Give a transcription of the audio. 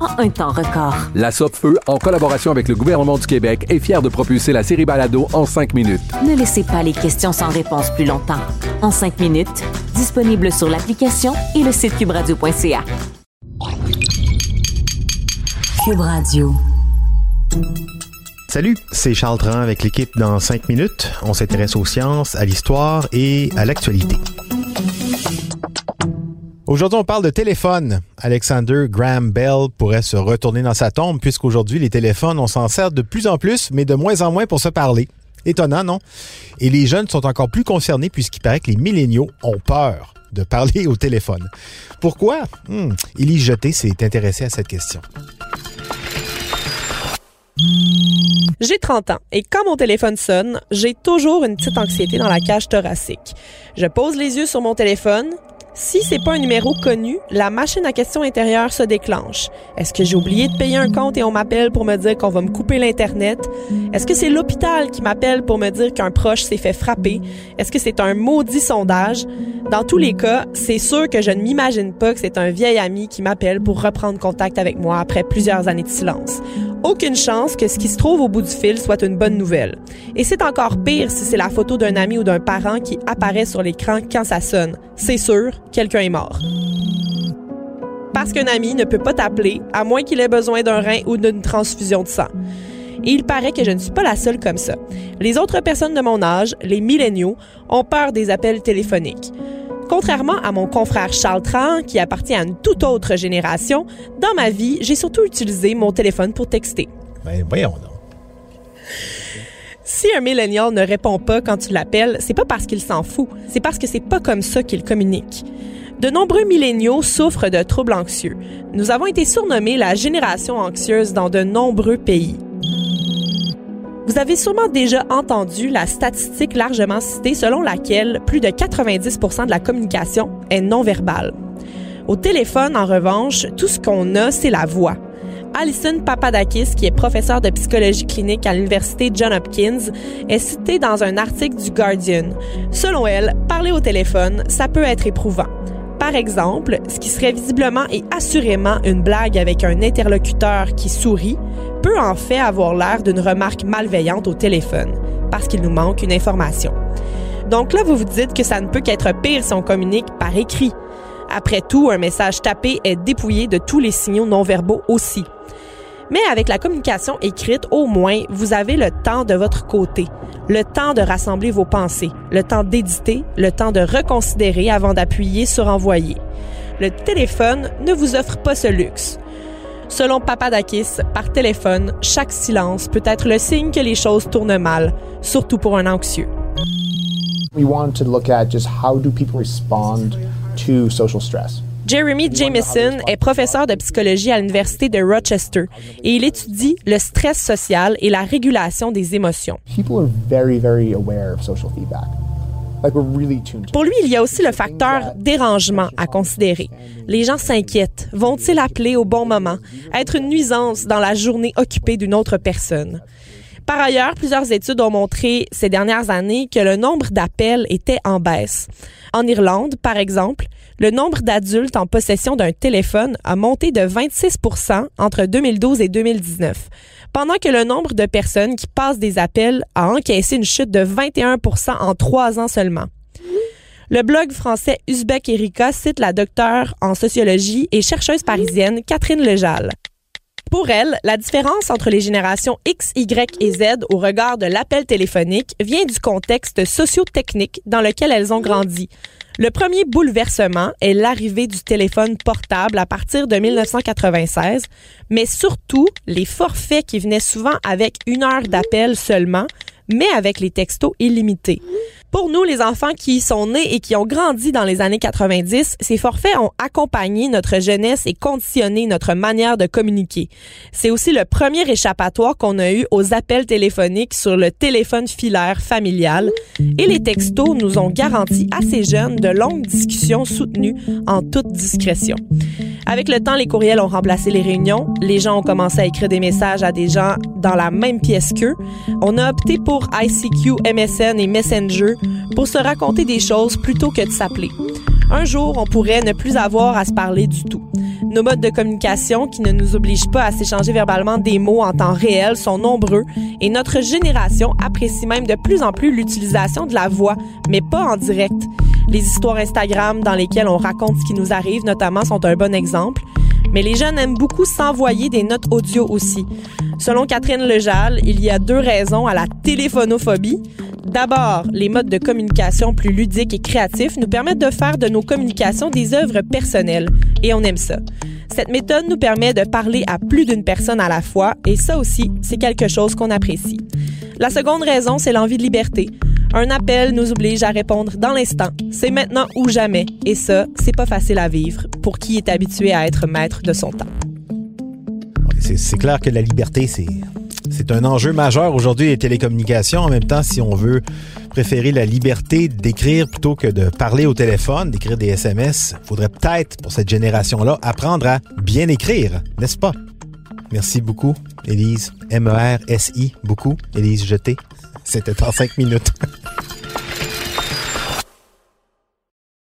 en un temps record. La Feu, en collaboration avec le gouvernement du Québec, est fière de propulser la série Balado en 5 minutes. Ne laissez pas les questions sans réponse plus longtemps. En 5 minutes, disponible sur l'application et le site cubradio.ca. Cube Radio. Salut, c'est Charles Tran avec l'équipe dans 5 minutes. On s'intéresse aux sciences, à l'histoire et à l'actualité. Aujourd'hui, on parle de téléphone. Alexander Graham Bell pourrait se retourner dans sa tombe puisqu'aujourd'hui, les téléphones, on s'en sert de plus en plus, mais de moins en moins pour se parler. Étonnant, non? Et les jeunes sont encore plus concernés puisqu'il paraît que les milléniaux ont peur de parler au téléphone. Pourquoi? Hmm. Élie Jeté s'est intéressé à cette question. J'ai 30 ans et quand mon téléphone sonne, j'ai toujours une petite anxiété dans la cage thoracique. Je pose les yeux sur mon téléphone si c'est pas un numéro connu, la machine à question intérieure se déclenche. Est-ce que j'ai oublié de payer un compte et on m'appelle pour me dire qu'on va me couper l'Internet? Est-ce que c'est l'hôpital qui m'appelle pour me dire qu'un proche s'est fait frapper? Est-ce que c'est un maudit sondage? Dans tous les cas, c'est sûr que je ne m'imagine pas que c'est un vieil ami qui m'appelle pour reprendre contact avec moi après plusieurs années de silence. Aucune chance que ce qui se trouve au bout du fil soit une bonne nouvelle. Et c'est encore pire si c'est la photo d'un ami ou d'un parent qui apparaît sur l'écran quand ça sonne. C'est sûr, quelqu'un est mort. Parce qu'un ami ne peut pas t'appeler à moins qu'il ait besoin d'un rein ou d'une transfusion de sang. Et il paraît que je ne suis pas la seule comme ça. Les autres personnes de mon âge, les milléniaux, ont peur des appels téléphoniques. Contrairement à mon confrère Charles Tran, qui appartient à une toute autre génération, dans ma vie, j'ai surtout utilisé mon téléphone pour texter. Ben, voyons donc. Si un millénial ne répond pas quand tu l'appelles, c'est pas parce qu'il s'en fout, c'est parce que c'est pas comme ça qu'il communique. De nombreux milléniaux souffrent de troubles anxieux. Nous avons été surnommés la génération anxieuse dans de nombreux pays. Vous avez sûrement déjà entendu la statistique largement citée selon laquelle plus de 90% de la communication est non verbale. Au téléphone, en revanche, tout ce qu'on a, c'est la voix. Alison Papadakis, qui est professeure de psychologie clinique à l'université John Hopkins, est citée dans un article du Guardian. Selon elle, parler au téléphone, ça peut être éprouvant. Par exemple, ce qui serait visiblement et assurément une blague avec un interlocuteur qui sourit peut en fait avoir l'air d'une remarque malveillante au téléphone, parce qu'il nous manque une information. Donc là, vous vous dites que ça ne peut qu'être pire si on communique par écrit. Après tout, un message tapé est dépouillé de tous les signaux non verbaux aussi. Mais avec la communication écrite, au moins, vous avez le temps de votre côté, le temps de rassembler vos pensées, le temps d'éditer, le temps de reconsidérer avant d'appuyer sur envoyer. Le téléphone ne vous offre pas ce luxe. Selon Papadakis, par téléphone, chaque silence peut être le signe que les choses tournent mal, surtout pour un anxieux. We want to look at just how do people respond to social stress. Jeremy Jameson est professeur de psychologie à l'Université de Rochester et il étudie le stress social et la régulation des émotions. Pour lui, il y a aussi le facteur dérangement à considérer. Les gens s'inquiètent. Vont-ils appeler au bon moment? Être une nuisance dans la journée occupée d'une autre personne? Par ailleurs, plusieurs études ont montré ces dernières années que le nombre d'appels était en baisse. En Irlande, par exemple, le nombre d'adultes en possession d'un téléphone a monté de 26% entre 2012 et 2019, pendant que le nombre de personnes qui passent des appels a encaissé une chute de 21% en trois ans seulement. Le blog français Uzbek Erika cite la docteure en sociologie et chercheuse parisienne Catherine Lejal. Pour elle, la différence entre les générations X, Y et Z au regard de l'appel téléphonique vient du contexte socio-technique dans lequel elles ont grandi. Le premier bouleversement est l'arrivée du téléphone portable à partir de 1996, mais surtout les forfaits qui venaient souvent avec une heure d'appel seulement, mais avec les textos illimités. Pour nous, les enfants qui sont nés et qui ont grandi dans les années 90, ces forfaits ont accompagné notre jeunesse et conditionné notre manière de communiquer. C'est aussi le premier échappatoire qu'on a eu aux appels téléphoniques sur le téléphone filaire familial et les textos nous ont garanti à ces jeunes de longues discussions soutenues en toute discrétion. Avec le temps, les courriels ont remplacé les réunions. Les gens ont commencé à écrire des messages à des gens dans la même pièce qu'eux. On a opté pour ICQ, MSN et Messenger pour se raconter des choses plutôt que de s'appeler. Un jour, on pourrait ne plus avoir à se parler du tout. Nos modes de communication qui ne nous obligent pas à s'échanger verbalement des mots en temps réel sont nombreux et notre génération apprécie même de plus en plus l'utilisation de la voix, mais pas en direct. Les histoires Instagram dans lesquelles on raconte ce qui nous arrive notamment sont un bon exemple. Mais les jeunes aiment beaucoup s'envoyer des notes audio aussi. Selon Catherine Lejal, il y a deux raisons à la téléphonophobie. D'abord, les modes de communication plus ludiques et créatifs nous permettent de faire de nos communications des œuvres personnelles, et on aime ça. Cette méthode nous permet de parler à plus d'une personne à la fois, et ça aussi, c'est quelque chose qu'on apprécie. La seconde raison, c'est l'envie de liberté. Un appel nous oblige à répondre dans l'instant. C'est maintenant ou jamais. Et ça, c'est pas facile à vivre pour qui est habitué à être maître de son temps. C'est clair que la liberté, c'est un enjeu majeur aujourd'hui les télécommunications. En même temps, si on veut préférer la liberté d'écrire plutôt que de parler au téléphone, d'écrire des SMS, il faudrait peut-être, pour cette génération-là, apprendre à bien écrire, n'est-ce pas? Merci beaucoup, Élise. M-E-R-S-I, beaucoup. Élise Jeté. C'était en cinq minutes.